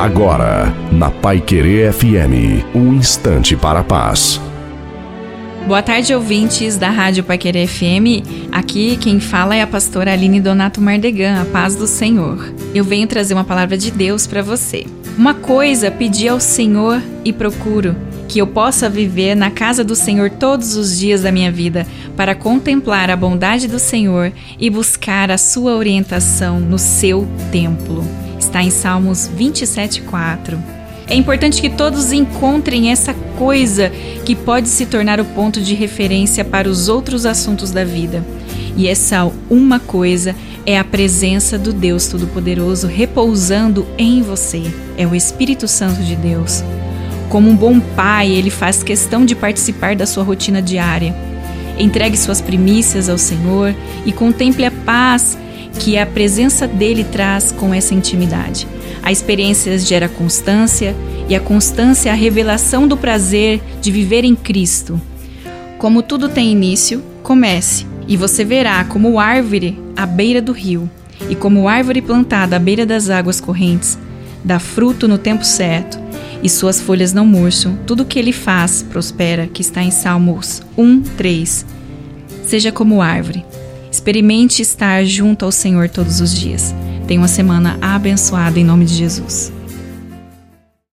Agora, na Pai Querer FM, um instante para a paz. Boa tarde, ouvintes da Rádio Pai Querer FM. Aqui quem fala é a pastora Aline Donato Mardegan, a paz do Senhor. Eu venho trazer uma palavra de Deus para você. Uma coisa pedi ao Senhor e procuro que eu possa viver na casa do Senhor todos os dias da minha vida, para contemplar a bondade do Senhor e buscar a sua orientação no seu templo. Está em Salmos 27:4. É importante que todos encontrem essa coisa que pode se tornar o ponto de referência para os outros assuntos da vida. E essa uma coisa é a presença do Deus Todo-Poderoso repousando em você. É o Espírito Santo de Deus. Como um bom pai, ele faz questão de participar da sua rotina diária. Entregue suas primícias ao Senhor e contemple a paz que a presença dele traz com essa intimidade. A experiência gera constância e a constância é a revelação do prazer de viver em Cristo. Como tudo tem início, comece, e você verá como árvore à beira do rio, e como árvore plantada à beira das águas correntes, dá fruto no tempo certo e suas folhas não murcham. Tudo o que ele faz prospera, que está em Salmos 1, 3. Seja como árvore. Experimente estar junto ao Senhor todos os dias. Tenha uma semana abençoada em nome de Jesus.